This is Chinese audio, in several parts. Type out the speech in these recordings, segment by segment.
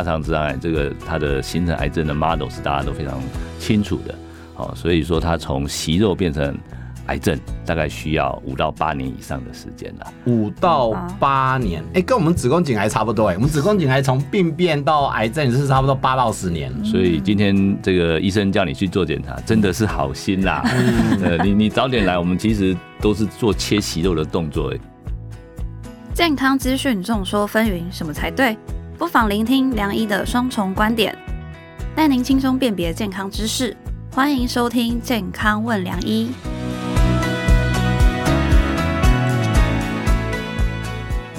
大肠直肠癌这个它的形成癌症的 model 是大家都非常清楚的，好，所以说它从息肉变成癌症大概需要五到八年以上的时间了。五到八年，哎、欸，跟我们子宫颈癌差不多哎。我们子宫颈癌从病变到癌症是差不多八到十年。所以今天这个医生叫你去做检查，真的是好心啦。呃，你你早点来，我们其实都是做切息肉的动作。健康资讯众说纷纭，什么才对？不妨聆听良医的双重观点，带您轻松辨别健康知识。欢迎收听《健康问良医》。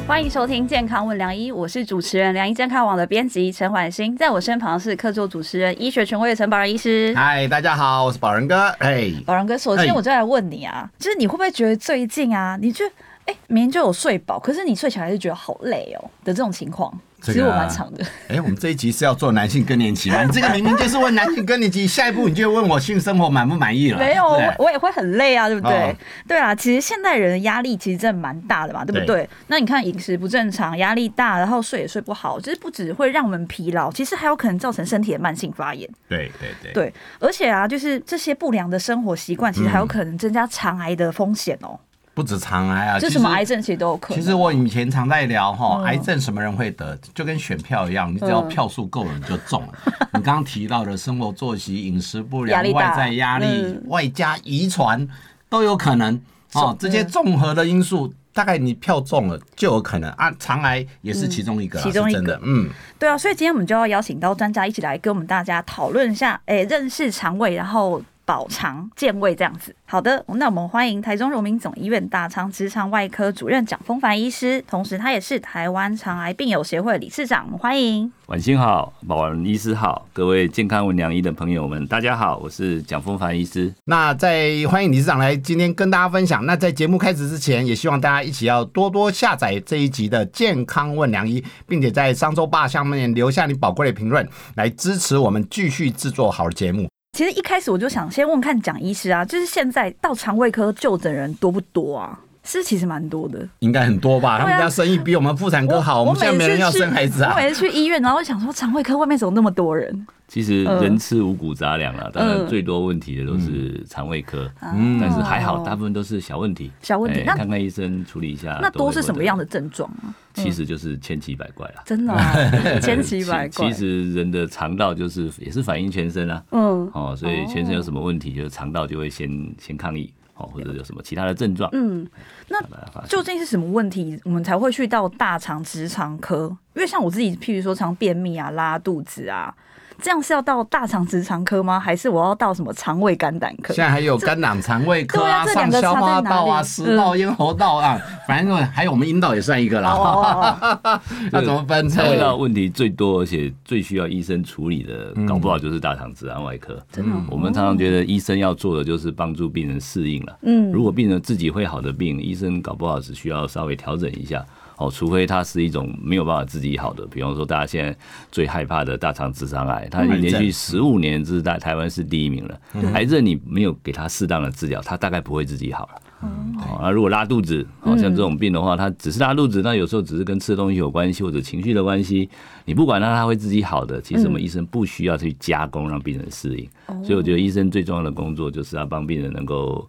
欢迎收听《健康问良医》，我是主持人良医健康网的编辑陈婉欣，在我身旁是客座主持人医学权威的陈宝仁医师。嗨，大家好，我是宝仁哥。嘿，保仁哥，首先我就来问你啊，就是你会不会觉得最近啊，你就哎明明就有睡饱，可是你睡起来还是觉得好累哦的这种情况？其实我蛮长的。哎、欸，我们这一集是要做男性更年期吗？你这个明明就是问男性更年期，下一步你就问我性生活满不满意了？没有，我我也会很累啊，对不对？哦、对啊，其实现代人的压力其实真的蛮大的嘛，对不对？对，那你看饮食不正常，压力大，然后睡也睡不好，其实不只会让我们疲劳，其实还有可能造成身体的慢性发炎。对对对。对，而且啊，就是这些不良的生活习惯，其实还有可能增加肠癌的风险哦。嗯不止肠癌啊，就什么癌症其实都有可能。其实我以前常在聊哈，癌症什么人会得，就跟选票一样，你只要票数够了你就中了。你刚刚提到的生活作息、饮食不良、外在压力、外加遗传都有可能哦。这些综合的因素，大概你票中了就有可能啊。肠癌也是其中一个，其中一个。嗯，对啊，所以今天我们就要邀请到专家一起来跟我们大家讨论一下，哎，认识肠胃，然后。保肠健胃这样子，好的，那我们欢迎台中荣民总医院大肠直肠外科主任蒋丰帆医师，同时他也是台湾肠癌病友协会理事长，欢迎。晚星好，保仁医师好，各位健康问良医的朋友们，大家好，我是蒋丰帆医师。那在欢迎理事长来今天跟大家分享。那在节目开始之前，也希望大家一起要多多下载这一集的健康问良医，并且在商周吧下面留下你宝贵的评论，来支持我们继续制作好的节目。其实一开始我就想先问看蒋医师啊，就是现在到肠胃科就诊人多不多啊？是其实蛮多的，应该很多吧？他们家生意比我们妇产科好，我，我们现在没人要生孩子啊。我每次去医院，然后想说肠胃科外面怎么那么多人？其实人吃五谷杂粮啊，当然最多问题的都是肠胃科，嗯，但是还好，大部分都是小问题，小问题，那看看医生处理一下。那都是什么样的症状啊？其实就是千奇百怪啦，真的，千奇百怪。其实人的肠道就是也是反映全身啊，嗯，哦，所以全身有什么问题，就是肠道就会先先抗议。或者有什么其他的症状？嗯，那究竟是什么问题，我们才会去到大肠直肠科？因为像我自己，譬如说常便秘啊、拉肚子啊。这样是要到大肠直肠科吗？还是我要到什么肠胃肝胆科？现在还有肝胆肠胃科啊，上消化道啊、食道、咽喉道啊，反正还有我们阴道也算一个啦。那怎么分？肠胃道问题最多，而且最需要医生处理的，搞不好就是大肠直肠外科。真的，我们常常觉得医生要做的就是帮助病人适应了。嗯，如果病人自己会好的病，医生搞不好只需要稍微调整一下。哦，除非它是一种没有办法自己好的，比方说大家现在最害怕的大肠直肠癌，它已经连续十五年是在台湾是第一名了。癌症你没有给他适当的治疗，它大概不会自己好了。哦，那如果拉肚子，好像这种病的话，它只是拉肚子，那有时候只是跟吃的东西有关系，或者情绪的关系，你不管它，它会自己好的。其实我们医生不需要去加工让病人适应，所以我觉得医生最重要的工作就是要帮病人能够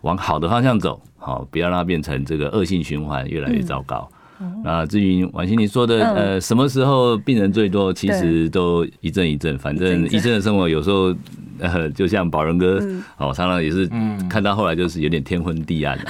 往好的方向走，好，不要让它变成这个恶性循环，越来越糟糕。那至于婉欣你说的，呃，什么时候病人最多？其实都一阵一阵，反正医生的生活有时候。呃，就像保仁哥，哦，常常也是看到后来就是有点天昏地暗的。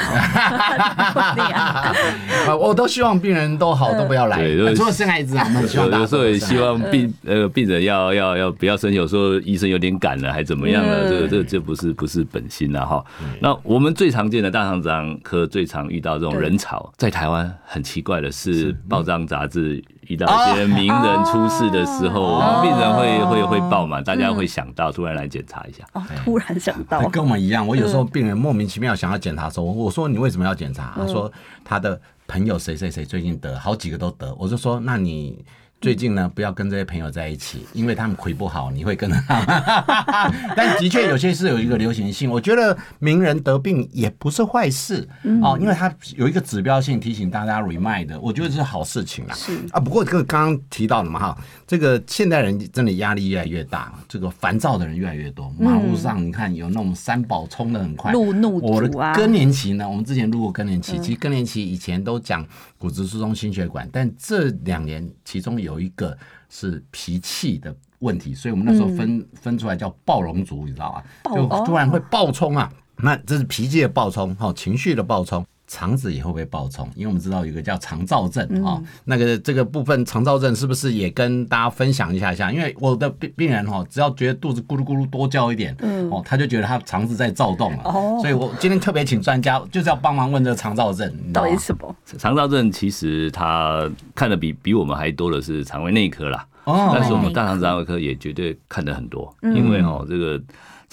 我都希望病人都好，都不要来。对，除了生孩子啊，有时候也希望病呃病人要要要不要生。有时候医生有点赶了，还怎么样了？这个这这不是不是本心了哈。那我们最常见的大肠直肠科最常遇到这种人潮，在台湾很奇怪的是，报章杂志。遇到一些名人出事的时候，我们病人会会会报嘛，大家会想到突然来检查一下。哦，突然想到，跟我们一样。我有时候病人莫名其妙想要检查的时候，我说你为什么要检查？他说他的朋友谁谁谁最近得，好几个都得。我就说那你最近呢，不要跟这些朋友在一起，因为他们亏不好，你会跟着他们。但的确有些是有一个流行性，我觉得名人得病也不是坏事哦，因为他有一个指标性提醒大家 remind，我觉得这是好事情啦。是啊，不过这个刚刚提到的嘛哈，这个现代人真的压力越来越大，这个烦躁的人越来越多。马路上你看有那种三宝冲的很快，路怒我的更年期呢，我们之前录过更年期，其实更年期以前都讲骨质疏松、心血管，但这两年其中有。一个是脾气的问题，所以我们那时候分、嗯、分出来叫暴龙族，你知道吧？就突然会暴冲啊，那这是脾气的暴冲，哈，情绪的暴冲。肠子也会不会暴冲？因为我们知道有一个叫肠燥症啊、嗯，那个这个部分肠燥症是不是也跟大家分享一下一下？因为我的病病人哈，只要觉得肚子咕噜咕噜多叫一点，嗯，哦，他就觉得他肠子在躁动了。哦，所以我今天特别请专家，就是要帮忙问这个肠燥症到底什么？肠躁症其实他看的比比我们还多的是肠胃内科啦。哦，但是我们大肠直肠外科也绝对看的很多，嗯、因为哦这个。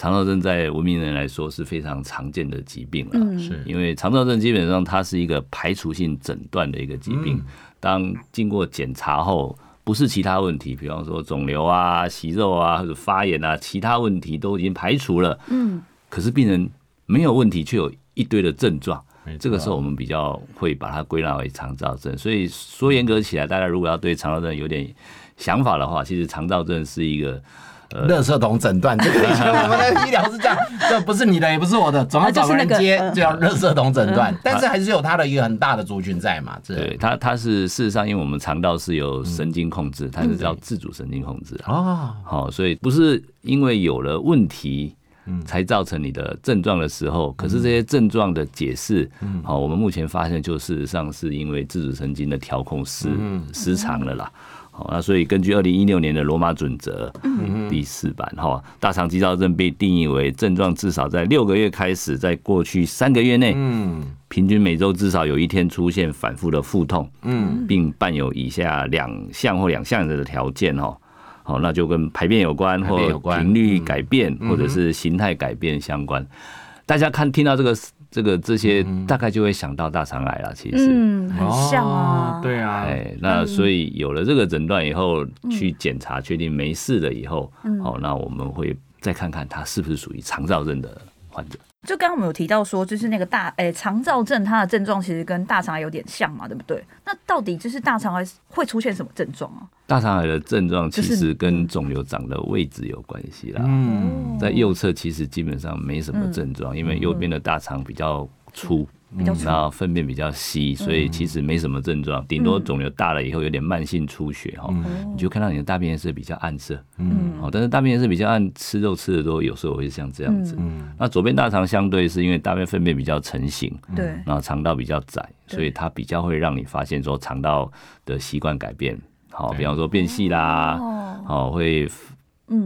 肠道症在文明人来说是非常常见的疾病了，是因为肠道症基本上它是一个排除性诊断的一个疾病。当经过检查后，不是其他问题，比方说肿瘤啊、息肉啊或者发炎啊，其他问题都已经排除了。嗯，可是病人没有问题，却有一堆的症状。这个时候我们比较会把它归纳为肠躁症。所以说严格起来，大家如果要对肠躁症有点想法的话，其实肠躁症是一个。垃圾桶诊断，这个以前我们的医疗是这样，这不是你的，也不是我的，总要找个人接，就叫垃圾桶诊断。但是还是有它的一个很大的族群在嘛。对，它它是事实上，因为我们肠道是由神经控制，它是叫自主神经控制啊。好，所以不是因为有了问题，才造成你的症状的时候，可是这些症状的解释，好，我们目前发现就事实上是因为自主神经的调控失失常了啦。好，那所以根据二零一六年的罗马准则第四版哈，大肠肌躁症被定义为症状至少在六个月开始，在过去三个月内，嗯，平均每周至少有一天出现反复的腹痛，嗯，并伴有以下两项或两项的条件哈，好，那就跟排便有关，或频率改变，或者是形态改变相关。大家看听到这个。这个这些大概就会想到大肠癌了，其实。嗯，很像啊，对啊，哎，那所以有了这个诊断以后，去检查确定没事了以后，好，那我们会再看看他是不是属于肠燥症的患者。就刚刚我们有提到说，就是那个大诶肠燥症，它的症状其实跟大肠癌有点像嘛，对不对？那到底就是大肠癌会出现什么症状啊？大肠癌的症状其实跟肿瘤长的位置有关系啦。嗯，在右侧其实基本上没什么症状，因为右边的大肠比较粗。然后粪便比较稀，所以其实没什么症状，顶多肿瘤大了以后有点慢性出血哈，你就看到你的大便颜色比较暗色，嗯，但是大便颜色比较暗，吃肉吃的多，有时候会像这样子。那左边大肠相对是因为大便粪便比较成型，对，然后肠道比较窄，所以它比较会让你发现说肠道的习惯改变，好，比方说变细啦，好会。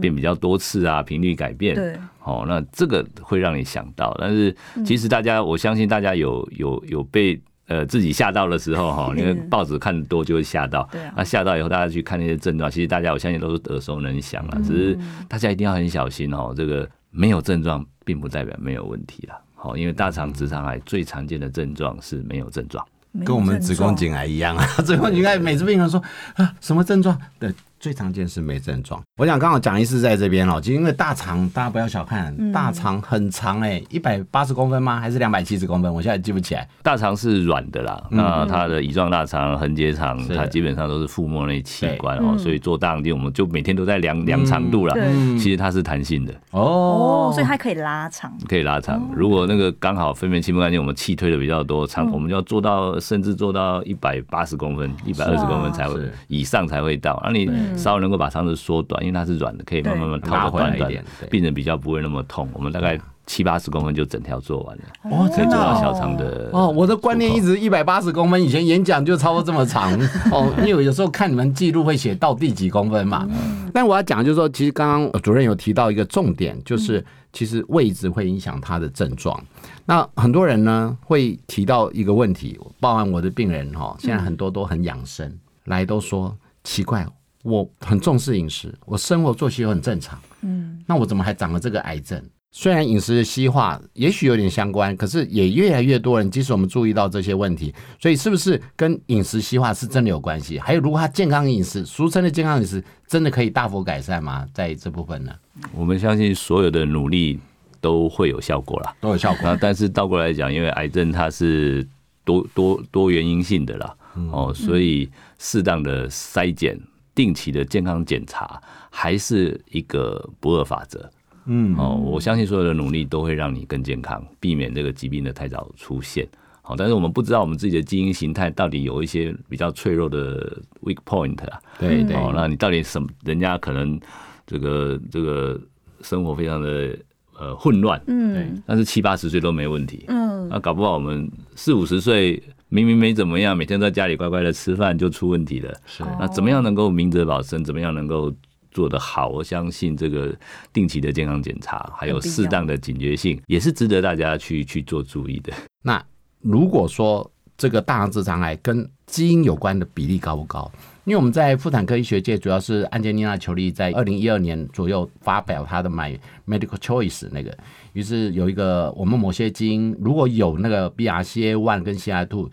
变比较多次啊，频率改变，对，哦，那这个会让你想到，但是其实大家，我相信大家有有有被呃自己吓到的时候哈，因 为报纸看的多就会吓到，对，那吓到以后大家去看那些症状，其实大家我相信都是耳熟能详了，只是大家一定要很小心哦，这个没有症状并不代表没有问题了，好，因为大肠直肠癌最常见的症状是没有症状，跟我们子宫颈癌一样啊，子宫颈癌每次病人说啊什么症状？对。最常见是没症状。我想刚好讲医师在这边哦，就因为大肠，大家不要小看，大肠很长哎，一百八十公分吗？还是两百七十公分？我现在记不起来。大肠是软的啦，那它的乙状大肠、横结肠，它基本上都是腹膜内器官哦，所以做大肠镜我们就每天都在量量长度了。其实它是弹性的哦，所以它可以拉长，可以拉长。如果那个刚好粪便清不干净，我们气推的比较多，长我们就要做到甚至做到一百八十公分、一百二十公分才会以上才会到。那你。稍微能够把肠子缩短，因为它是软的，可以慢慢慢套的短短的，病人比较不会那么痛。我们大概七八十公分就整条做完了，哦，可以做到小肠的。哦，我的观念一直一百八十公分，以前演讲就超过这么长 哦。因为有时候看你们记录会写到第几公分嘛。但我要讲就是说，其实刚刚主任有提到一个重点，就是其实位置会影响他的症状。那很多人呢会提到一个问题，包含我的病人哈，现在很多都很养生，来都说奇怪。我很重视饮食，我生活作息又很正常，嗯，那我怎么还长了这个癌症？虽然饮食的西化也许有点相关，可是也越来越多人，即使我们注意到这些问题，所以是不是跟饮食西化是真的有关系？还有，如果他健康饮食，俗称的健康饮食，真的可以大幅改善吗？在这部分呢？我们相信所有的努力都会有效果啦，都有效果。但是倒过来讲，因为癌症它是多多多原因性的啦，哦，所以适当的筛检、定期的健康检查，还是一个不二法则。嗯，哦，我相信所有的努力都会让你更健康，避免这个疾病的太早出现。好，但是我们不知道我们自己的基因形态到底有一些比较脆弱的 weak point 啊。对对。哦，那你到底什么？人家可能这个这个生活非常的呃混乱，嗯，但是七八十岁都没问题，嗯，那搞不好我们四五十岁明明没怎么样，每天在家里乖乖的吃饭就出问题了。是。那怎么样能够明哲保身？怎么样能够？做得好，我相信这个定期的健康检查，还有适当的警觉性，也是值得大家去去做注意的。那如果说这个大肠直肠癌跟基因有关的比例高不高？因为我们在妇产科医学界，主要是安杰丽娜·裘丽在二零一二年左右发表她的《My Medical Choice》那个，于是有一个我们某些基因如果有那个 BRCA one 跟 CI two。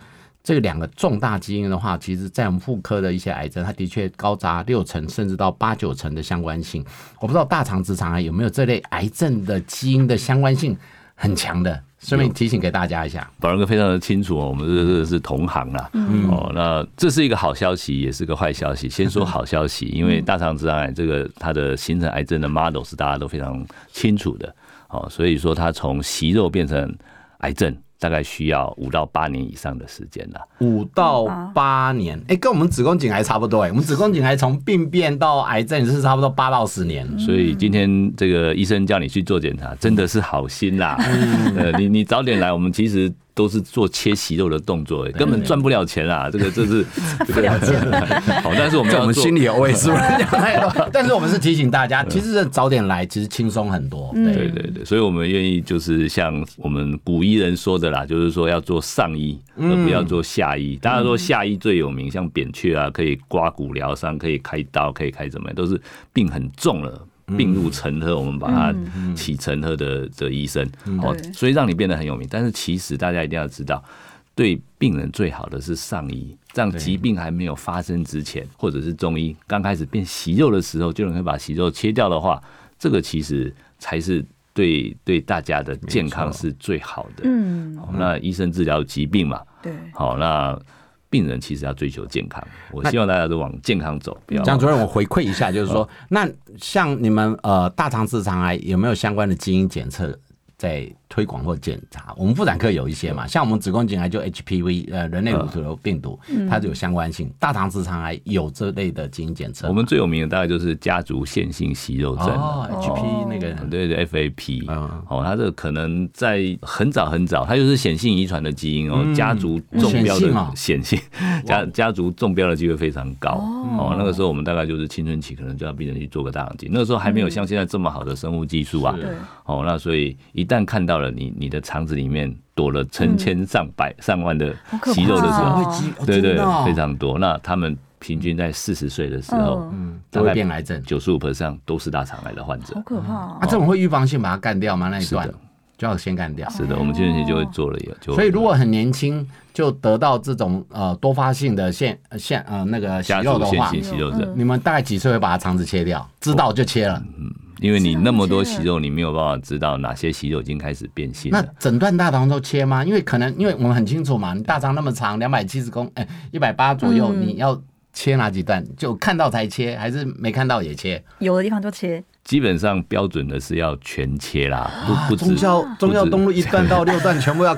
这两个重大基因的话，其实，在我们妇科的一些癌症，它的确高达六成甚至到八九成的相关性。我不知道大肠直肠癌有没有这类癌症的基因的相关性很强的，顺便提醒给大家一下。宝仁哥非常的清楚哦，我们这个是同行啦。嗯，哦，那这是一个好消息，也是个坏消息。先说好消息，因为大肠直肠癌这个它的形成癌症的 model 是大家都非常清楚的。哦，所以说它从息肉变成癌症。大概需要五到八年以上的时间了。五到八年，哎、欸，跟我们子宫颈癌差不多哎。我们子宫颈癌从病变到癌症是差不多八到十年。所以今天这个医生叫你去做检查，真的是好心啦。呃，你你早点来，我们其实。都是做切息肉的动作，根本赚不了钱啊！这个这是不了钱。好，但是我们在我们心里有位是不是？但是我们是提醒大家，其实早点来，其实轻松很多。对对对，所以我们愿意就是像我们古医人说的啦，就是说要做上医，而不要做下医。大家说下医最有名，像扁鹊啊，可以刮骨疗伤，可以开刀，可以开怎么样，都是病很重了。病入成河，我们把它起成河的的医生，哦，所以让你变得很有名。但是其实大家一定要知道，对病人最好的是上医，这样疾病还没有发生之前，或者是中医刚开始变息肉的时候，就能够把息肉切掉的话，这个其实才是对对大家的健康是最好的。嗯，那医生治疗疾病嘛，对，好那。病人其实要追求健康，我希望大家都往健康走。蒋主任，我回馈一下，就是说，那像你们呃大肠直肠癌有没有相关的基因检测在推广或检查，我们妇产科有一些嘛，像我们子宫颈癌就 HPV，呃，人类乳头病毒，它就有相关性。大肠直肠癌有这类的基因检测。我们最有名的大概就是家族线性息肉症，HP 那个，对对，FAP，哦，它这个可能在很早很早，它就是显性遗传的基因哦，家族中标的显性，家家族中标的机会非常高。哦。那个时候我们大概就是青春期，可能就要病人去做个大肠镜，那个时候还没有像现在这么好的生物技术啊，哦，那所以一旦看到了。你你的肠子里面躲了成千上百上万的息肉的时候，对对，非常多。那他们平均在四十岁的时候，嗯，都会变癌症，九十五 percent 都是大肠癌的患者，好可怕啊！这种会预防性把它干掉吗？那一段就要先干掉。是的，我们青春期就会做了，就。所以如果很年轻就得到这种呃多发性的腺腺呃那个息肉的话，你们大概几岁会把它肠子切掉？知道就切了，嗯。因为你那么多息肉，你没有办法知道哪些息肉已经开始变性。那整段大肠都切吗？因为可能，因为我们很清楚嘛，你大肠那么长，两百七十公，哎，一百八左右，你要切哪几段？就看到才切，还是没看到也切？有的地方就切。基本上标准的是要全切啦，不不止。忠孝忠孝东路一段到六段全部要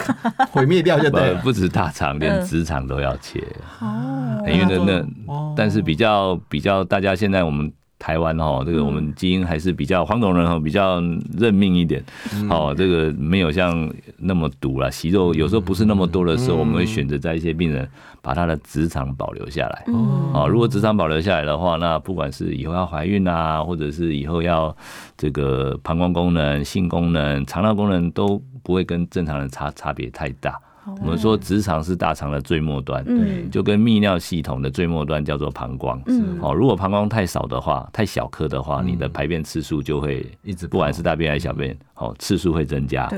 毁灭掉就对了。不止大肠，连直肠都要切。哦。因为那那，但是比较比较，大家现在我们。台湾哈，这个我们基因还是比较黄种人哈，比较认命一点。哦，这个没有像那么毒了。息肉有时候不是那么多的时候，我们会选择在一些病人把他的直肠保留下来。哦，如果直肠保留下来的话，那不管是以后要怀孕啊，或者是以后要这个膀胱功能、性功能、肠道功能都不会跟正常人差差别太大。我们说直肠是大肠的最末端，嗯，就跟泌尿系统的最末端叫做膀胱。嗯，哦，如果膀胱太少的话，太小颗的话，你的排便次数就会一直，不管是大便还是小便，哦，次数会增加，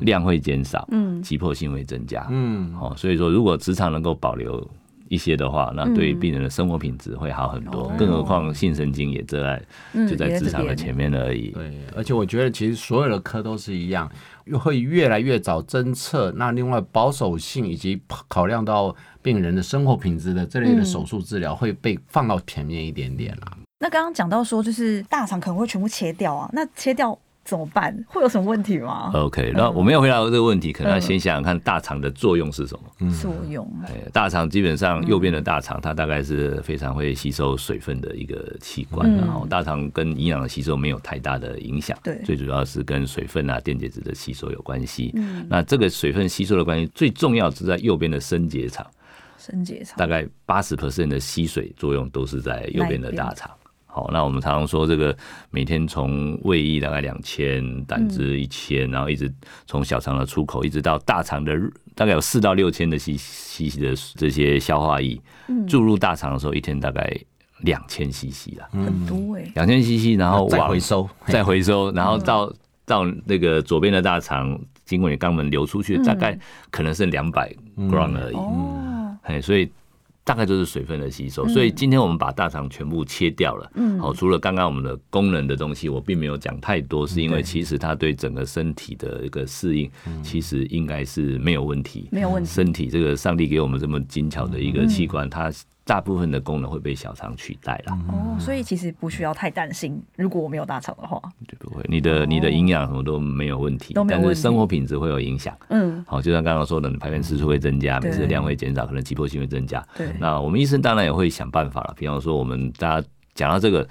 量会减少，嗯，急迫性会增加，嗯，哦，所以说如果直肠能够保留。一些的话，那对病人的生活品质会好很多。更何况性神经也在，就在职场的前面而已。对，而且我觉得其实所有的科都是一样，会越来越早侦测。那另外保守性以及考量到病人的生活品质的这类的手术治疗会被放到前面一点点啦。那刚刚讲到说，就是大肠可能会全部切掉啊，那切掉。怎么办？会有什么问题吗？OK，那我们要回答这个问题，可能要先想想看大肠的作用是什么。作用，大肠基本上右边的大肠，它大概是非常会吸收水分的一个器官，然后大肠跟营养的吸收没有太大的影响。对，最主要是跟水分啊、电解质的吸收有关系。那这个水分吸收的关系，最重要是在右边的升结肠。升结肠大概八十 percent 的吸水作用都是在右边的大肠。好，那我们常常说这个每天从胃液大概两千，胆汁一千，然后一直从小肠的出口一直到大肠的大概有四到六千的 cc 的这些消化液注入大肠的时候，一天大概两千 cc 啦，很多哎，两千 cc，然后 再回收，再回收，然后到到那个左边的大肠经过你肛门流出去，大概可能是两百 gram 而已，哦，哎，所以。大概就是水分的吸收，所以今天我们把大肠全部切掉了。嗯，好，除了刚刚我们的功能的东西，我并没有讲太多，是因为其实它对整个身体的一个适应，其实应该是没有问题。没有问题。身体这个上帝给我们这么精巧的一个器官，它。大部分的功能会被小肠取代了哦，所以其实不需要太担心。如果我没有大肠的话，就不会，你的你的营养什么都没有问题，但是生活品质会有影响。嗯，好，就像刚刚说的，你排便次数会增加，每次的量会减少，可能急迫性会增加。对，那我们医生当然也会想办法了。比方说，我们大家讲到这个。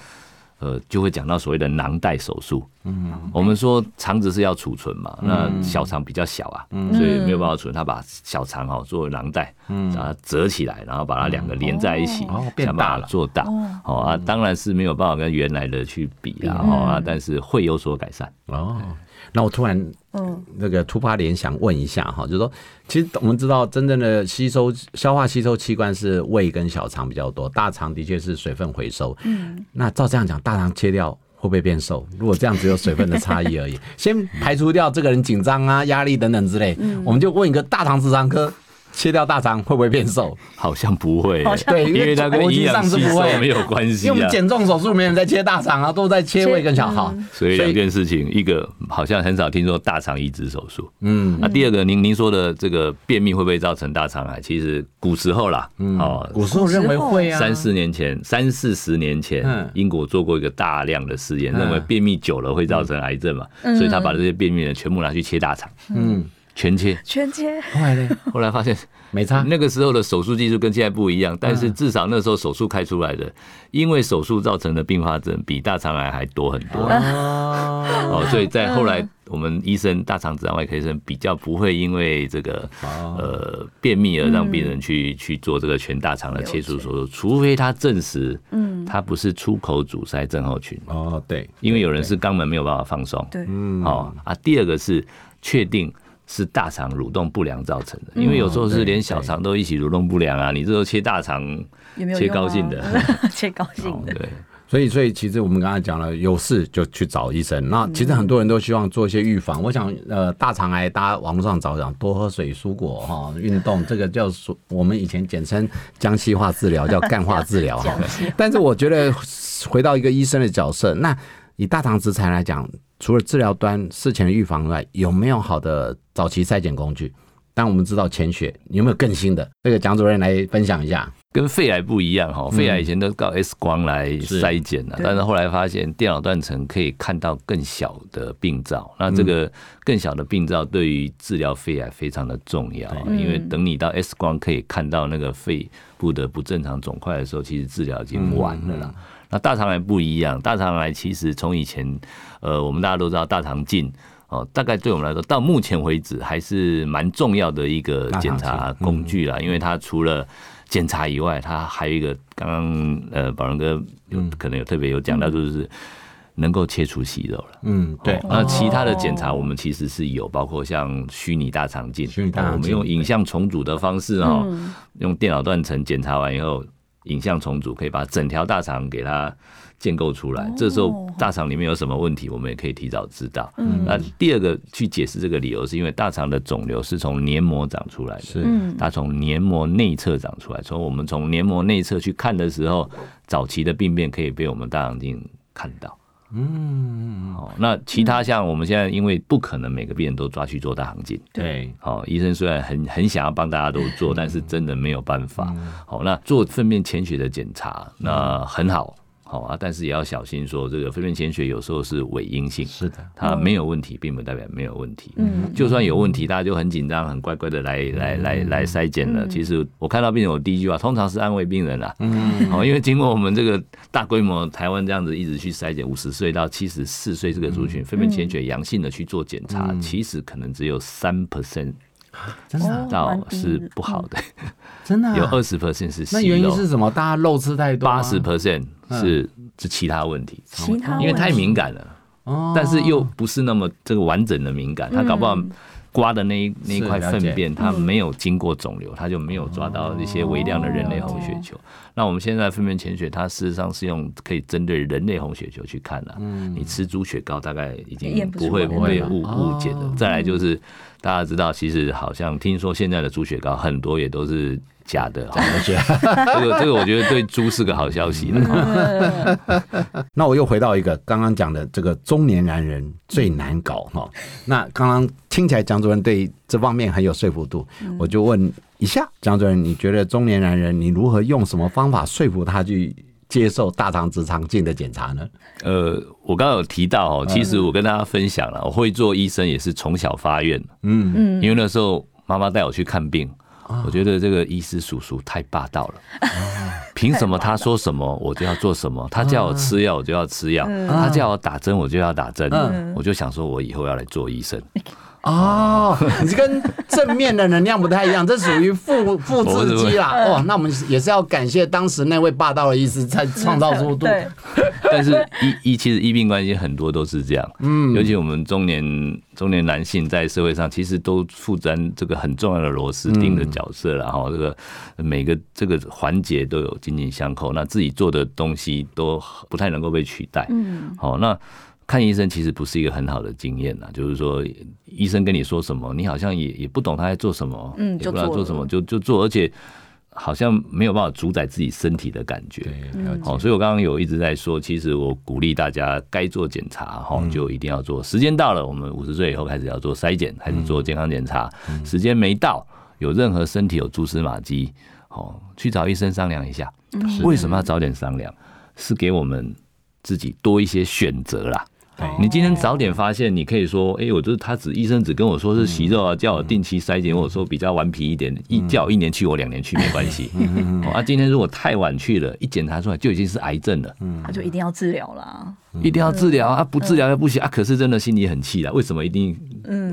呃，就会讲到所谓的囊袋手术。嗯，我们说肠子是要储存嘛，那小肠比较小啊，所以没有办法储存。他把小肠哈作为囊袋，把它折起来，然后把它两个连在一起，想把它做大。哦啊，当然是没有办法跟原来的去比啦，啊，但是会有所改善。哦。那我突然，嗯，那个突发联想问一下哈，就是说，其实我们知道，真正的吸收、消化、吸收器官是胃跟小肠比较多，大肠的确是水分回收。嗯，那照这样讲，大肠切掉会不会变瘦？如果这样只有水分的差异而已，先排除掉这个人紧张啊、压力等等之类，我们就问一个大肠直肠科。切掉大肠会不会变瘦？好像不会，对，因为它跟营养吸收没有关系。因为我们减重手术没人在切大肠啊，都在切胃跟小肠。所以两件事情，一个好像很少听说大肠移植手术。嗯，那第二个，您您说的这个便秘会不会造成大肠癌？其实古时候啦，哦，古时候认为会啊。三四年前，三四十年前，英国做过一个大量的试验，认为便秘久了会造成癌症嘛，所以他把这些便秘的全部拿去切大肠。嗯。全切，全切。后来呢？后来发现没差。那个时候的手术技术跟现在不一样，但是至少那时候手术开出来的，因为手术造成的并发症比大肠癌还多很多。哦，所以在后来，我们医生大肠直肠外科医生比较不会因为这个呃便秘而让病人去去做这个全大肠的切除手术，除非他证实，嗯，他不是出口阻塞症候群。哦，对，因为有人是肛门没有办法放松。对，嗯，哦啊，第二个是确定。是大肠蠕动不良造成的，因为有时候是连小肠都一起蠕动不良啊。你这时候切大肠，切高兴的，切高兴的。对，所以所以其实我们刚才讲了，有事就去找医生。那其实很多人都希望做一些预防。我想，呃，大肠癌，大家网络上找讲，多喝水、蔬果，哈，运动，这个叫做我们以前简称江西化治疗，叫干化治疗哈。但是我觉得回到一个医生的角色，那以大肠直肠来讲。除了治疗端事前的预防外，有没有好的早期筛检工具？当我们知道潜血，有没有更新的？这个蒋主任来分享一下。跟肺癌不一样哈，肺癌以前都靠 X 光来筛检的，但是后来发现电脑断层可以看到更小的病灶。那这个更小的病灶对于治疗肺癌非常的重要，因为等你到 X 光可以看到那个肺部的不正常肿块的时候，其实治疗已经晚了啦。那大肠癌不一样，大肠癌其实从以前，呃，我们大家都知道大肠镜哦，大概对我们来说，到目前为止还是蛮重要的一个检查工具啦，因为它除了检查以外，它还有一个刚刚呃，宝仁哥有可能有特别有讲到，就是能够切除息肉了。嗯，对。那其他的检查我们其实是有，包括像虚拟大肠镜，虚拟大肠镜，我们用影像重组的方式哦，用电脑断层检查完以后，影像重组可以把整条大肠给它。建构出来，这时候大肠里面有什么问题，我们也可以提早知道。那第二个去解释这个理由，是因为大肠的肿瘤是从黏膜长出来的，是它从黏膜内侧长出来。从我们从黏膜内侧去看的时候，早期的病变可以被我们大肠镜看到。嗯，好，那其他像我们现在，因为不可能每个病人都抓去做大肠镜，对，好，医生虽然很很想要帮大家都做，但是真的没有办法。好，那做粪便潜血的检查，那很好。好啊，但是也要小心，说这个粪便潜血有时候是伪阴性，是的，它没有问题，并不代表没有问题。嗯，就算有问题，大家就很紧张，很乖乖的来来来来筛检了。其实我看到病人，我第一句话通常是安慰病人啦。嗯，好，因为经过我们这个大规模台湾这样子一直去筛检，五十岁到七十四岁这个族群粪便潜血阳性的去做检查，其实可能只有三 percent。真的到是不好的，真的有二十 percent 是。那原因是什么？大家肉吃太多。八十 percent 是是其他问题，其他因为太敏感了，但是又不是那么这个完整的敏感，他搞不好刮的那一那一块粪便，它没有经过肿瘤，它就没有抓到一些微量的人类红血球。那我们现在粪便潜血，它事实上是用可以针对人类红血球去看了。你吃猪血糕大概已经不会不会误误解的。再来就是。大家知道，其实好像听说现在的猪血糕很多也都是假的，假的。这个这个，我觉得对猪是个好消息。那我又回到一个刚刚讲的这个中年男人最难搞哈。那刚刚听起来蒋主任对这方面很有说服度，我就问一下蒋主任，你觉得中年男人你如何用什么方法说服他去？接受大肠直肠镜的检查呢？呃，我刚刚有提到哦，其实我跟大家分享了，我会做医生也是从小发愿，嗯。嗯，因为那时候妈妈带我去看病，我觉得这个医师叔叔太霸道了，凭什么他说什么我就要做什么？他叫我吃药我就要吃药，他叫我打针我就要打针，我就想说我以后要来做医生。哦，你这跟正面的能量不太一样，这属于负负刺激啦。哦，那我们也是要感谢当时那位霸道的医师才创造出度。但是医医其实医病关系很多都是这样，嗯，尤其我们中年中年男性在社会上其实都负担这个很重要的螺丝钉的角色，然后这个每个这个环节都有紧紧相扣，那自己做的东西都不太能够被取代。嗯，好，那。看医生其实不是一个很好的经验呐，就是说医生跟你说什么，你好像也也不懂他在做什么，嗯，也不知道做什么就就做，而且好像没有办法主宰自己身体的感觉。好，所以我刚刚有一直在说，其实我鼓励大家该做检查哈，就一定要做。时间到了，我们五十岁以后开始要做筛检，开始做健康检查。时间没到，有任何身体有蛛丝马迹，哦，去找医生商量一下。为什么要早点商量？是给我们自己多一些选择啦。你今天早点发现，你可以说，哎，我就是他只医生只跟我说是息肉啊，叫我定期筛检，我说比较顽皮一点，一叫我一年去，我两年去没关系。啊，今天如果太晚去了，一检查出来就已经是癌症了，他就一定要治疗了，一定要治疗啊，不治疗又不行啊。可是真的心里很气了，为什么一定？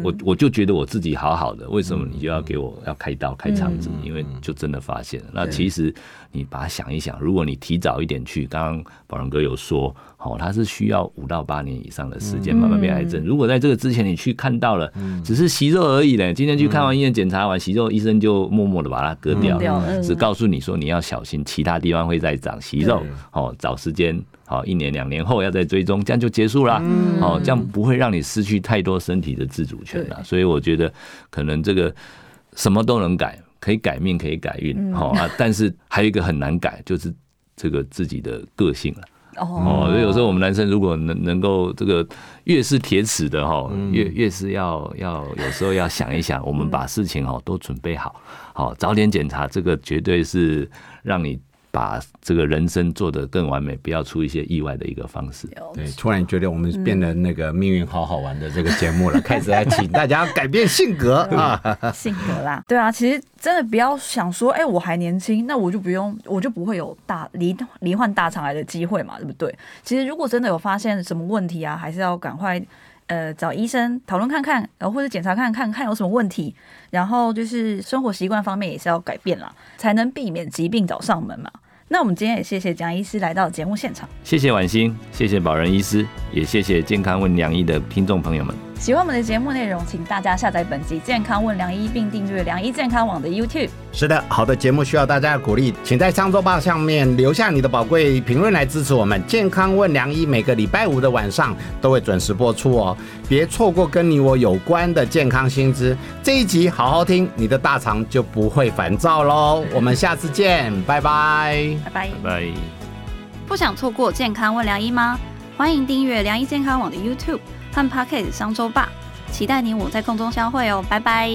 我我就觉得我自己好好的，为什么你就要给我要开刀开肠子？因为就真的发现了。那其实你把它想一想，如果你提早一点去，刚刚宝龙哥有说。哦，他是需要五到八年以上的时间慢慢变癌症。如果在这个之前你去看到了，只是息肉而已嘞。今天去看完医院检查完息肉，医生就默默的把它割掉，只告诉你说你要小心，其他地方会再长息肉。哦，找时间，好，一年两年后要再追踪，这样就结束了。哦，这样不会让你失去太多身体的自主权了。所以我觉得可能这个什么都能改，可以改命，可以改运。好啊，但是还有一个很难改，就是这个自己的个性了。哦，所以有时候我们男生如果能能够这个越是铁齿的哈，越越是要要有时候要想一想，我们把事情哦都准备好，好早点检查，这个绝对是让你。把这个人生做得更完美，不要出一些意外的一个方式。对，突然觉得我们变得那个命运好好玩的这个节目了，开始来请大家改变性格 啊，性格啦。对啊，其实真的不要想说，哎，我还年轻，那我就不用，我就不会有大罹罹患大肠癌的机会嘛，对不对？其实如果真的有发现什么问题啊，还是要赶快呃找医生讨论看看，然后或者检查看看看有什么问题，然后就是生活习惯方面也是要改变了，才能避免疾病找上门嘛。那我们今天也谢谢蒋医师来到节目现场，谢谢婉欣，谢谢保仁医师，也谢谢健康问良医的听众朋友们。喜欢我们的节目内容，请大家下载本集《健康问良医》，并订阅良医健康网的 YouTube。是的，好的节目需要大家的鼓励，请在商周吧上面留下你的宝贵评论来支持我们。《健康问良医》每个礼拜五的晚上都会准时播出哦，别错过跟你我有关的健康新知。这一集好好听，你的大肠就不会烦躁喽。我们下次见，拜拜，拜拜，拜拜。不想错过《健康问良医》吗？欢迎订阅良医健康网的 YouTube。和 Podcast 商周吧，期待你我在空中相会哦，拜拜。